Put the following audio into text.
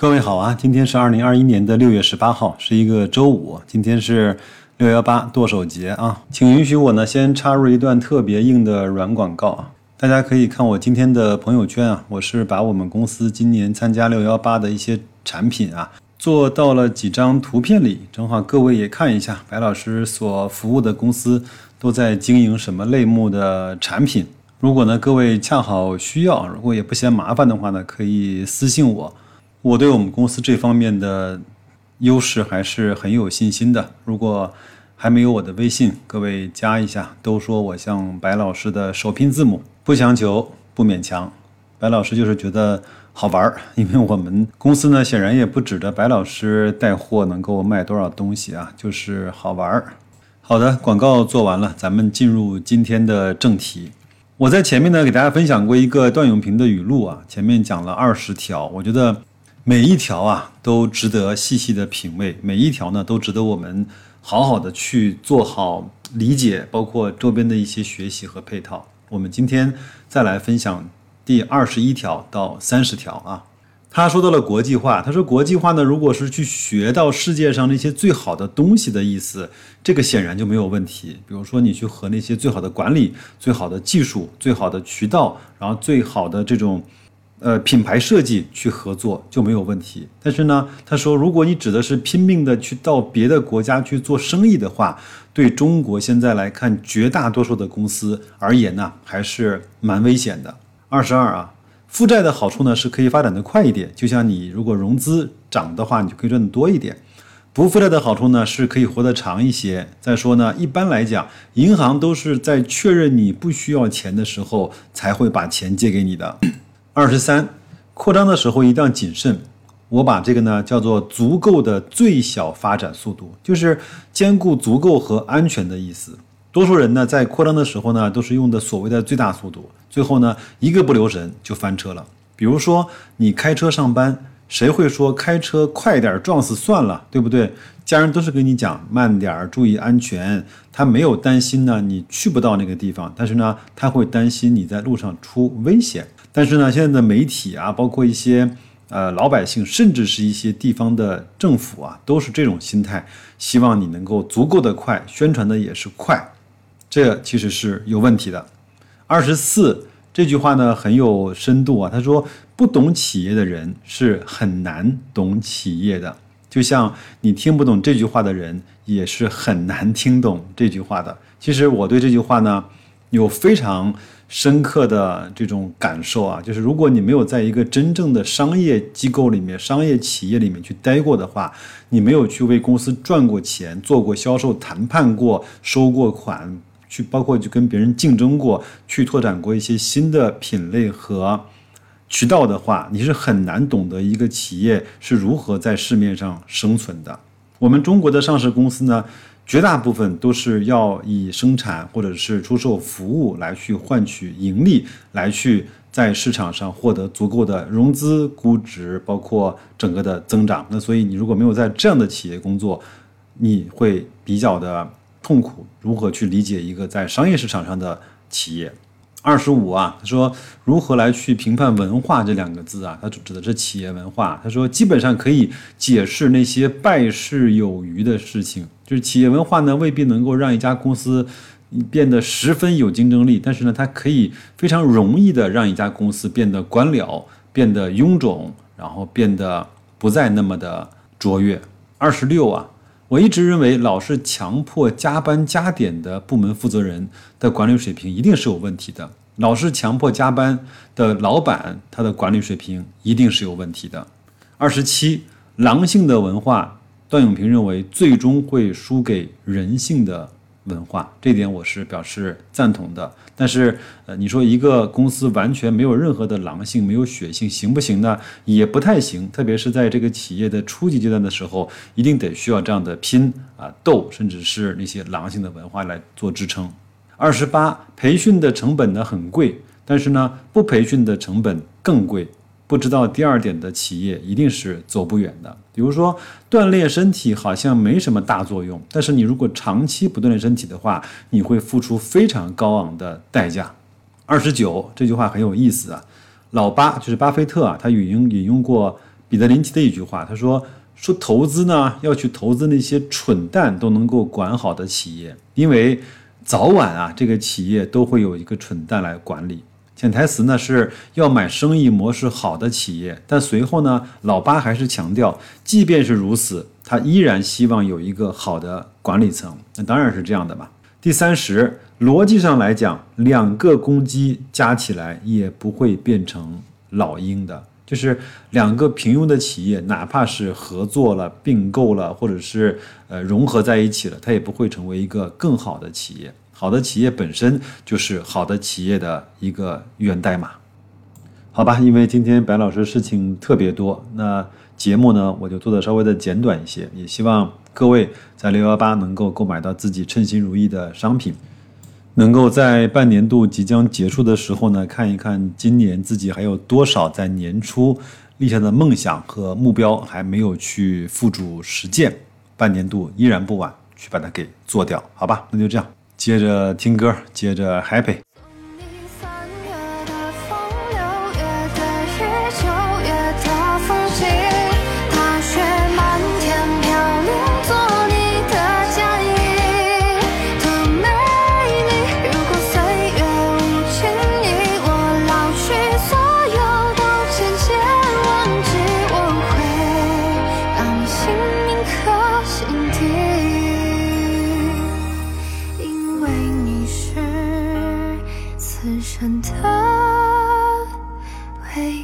各位好啊，今天是二零二一年的六月十八号，是一个周五。今天是六幺八剁手节啊，请允许我呢先插入一段特别硬的软广告啊。大家可以看我今天的朋友圈啊，我是把我们公司今年参加六幺八的一些产品啊，做到了几张图片里，正好各位也看一下白老师所服务的公司都在经营什么类目的产品。如果呢各位恰好需要，如果也不嫌麻烦的话呢，可以私信我。我对我们公司这方面的优势还是很有信心的。如果还没有我的微信，各位加一下。都说我像白老师的首拼字母，不强求，不勉强。白老师就是觉得好玩儿，因为我们公司呢，显然也不指着白老师带货能够卖多少东西啊，就是好玩儿。好的，广告做完了，咱们进入今天的正题。我在前面呢给大家分享过一个段永平的语录啊，前面讲了二十条，我觉得。每一条啊都值得细细的品味，每一条呢都值得我们好好的去做好理解，包括周边的一些学习和配套。我们今天再来分享第二十一条到三十条啊。他说到了国际化，他说国际化呢，如果是去学到世界上那些最好的东西的意思，这个显然就没有问题。比如说你去和那些最好的管理、最好的技术、最好的渠道，然后最好的这种。呃，品牌设计去合作就没有问题。但是呢，他说，如果你指的是拼命的去到别的国家去做生意的话，对中国现在来看，绝大多数的公司而言呢，还是蛮危险的。二十二啊，负债的好处呢是可以发展的快一点，就像你如果融资涨的话，你就可以赚的多一点。不负债的好处呢是可以活得长一些。再说呢，一般来讲，银行都是在确认你不需要钱的时候才会把钱借给你的。二十三，扩张的时候一定要谨慎。我把这个呢叫做足够的最小发展速度，就是兼顾足够和安全的意思。多数人呢在扩张的时候呢都是用的所谓的最大速度，最后呢一个不留神就翻车了。比如说你开车上班，谁会说开车快点撞死算了，对不对？家人都是跟你讲慢点，注意安全。他没有担心呢你去不到那个地方，但是呢他会担心你在路上出危险。但是呢，现在的媒体啊，包括一些呃老百姓，甚至是一些地方的政府啊，都是这种心态，希望你能够足够的快，宣传的也是快，这其实是有问题的。二十四这句话呢很有深度啊，他说不懂企业的人是很难懂企业的，就像你听不懂这句话的人也是很难听懂这句话的。其实我对这句话呢有非常。深刻的这种感受啊，就是如果你没有在一个真正的商业机构里面、商业企业里面去待过的话，你没有去为公司赚过钱、做过销售谈判过、收过款，去包括去跟别人竞争过、去拓展过一些新的品类和渠道的话，你是很难懂得一个企业是如何在市面上生存的。我们中国的上市公司呢？绝大部分都是要以生产或者是出售服务来去换取盈利，来去在市场上获得足够的融资估值，包括整个的增长。那所以你如果没有在这样的企业工作，你会比较的痛苦。如何去理解一个在商业市场上的企业？二十五啊，他说如何来去评判文化这两个字啊？他指的是企业文化。他说基本上可以解释那些败事有余的事情，就是企业文化呢未必能够让一家公司变得十分有竞争力，但是呢它可以非常容易的让一家公司变得官僚、变得臃肿，然后变得不再那么的卓越。二十六啊。我一直认为，老是强迫加班加点的部门负责人的管理水平一定是有问题的；老是强迫加班的老板，他的管理水平一定是有问题的。二十七，狼性的文化，段永平认为最终会输给人性的。文化这点我是表示赞同的，但是呃，你说一个公司完全没有任何的狼性、没有血性，行不行呢？也不太行。特别是在这个企业的初级阶段的时候，一定得需要这样的拼啊斗，甚至是那些狼性的文化来做支撑。二十八，培训的成本呢很贵，但是呢不培训的成本更贵。不知道第二点的企业一定是走不远的。比如说，锻炼身体好像没什么大作用，但是你如果长期不锻炼身体的话，你会付出非常高昂的代价。二十九这句话很有意思啊，老巴就是巴菲特啊，他引用引用过彼得林奇的一句话，他说：“说投资呢，要去投资那些蠢蛋都能够管好的企业，因为早晚啊，这个企业都会有一个蠢蛋来管理。”潜台词呢是要买生意模式好的企业，但随后呢，老八还是强调，即便是如此，他依然希望有一个好的管理层。那当然是这样的嘛。第三十，逻辑上来讲，两个公鸡加起来也不会变成老鹰的，就是两个平庸的企业，哪怕是合作了、并购了，或者是呃融合在一起了，它也不会成为一个更好的企业。好的企业本身就是好的企业的一个源代码，好吧？因为今天白老师事情特别多，那节目呢我就做的稍微的简短一些，也希望各位在六幺八能够购买到自己称心如意的商品，能够在半年度即将结束的时候呢，看一看今年自己还有多少在年初立下的梦想和目标还没有去付诸实践，半年度依然不晚，去把它给做掉，好吧？那就这样。接着听歌，接着 happy。此生的唯一。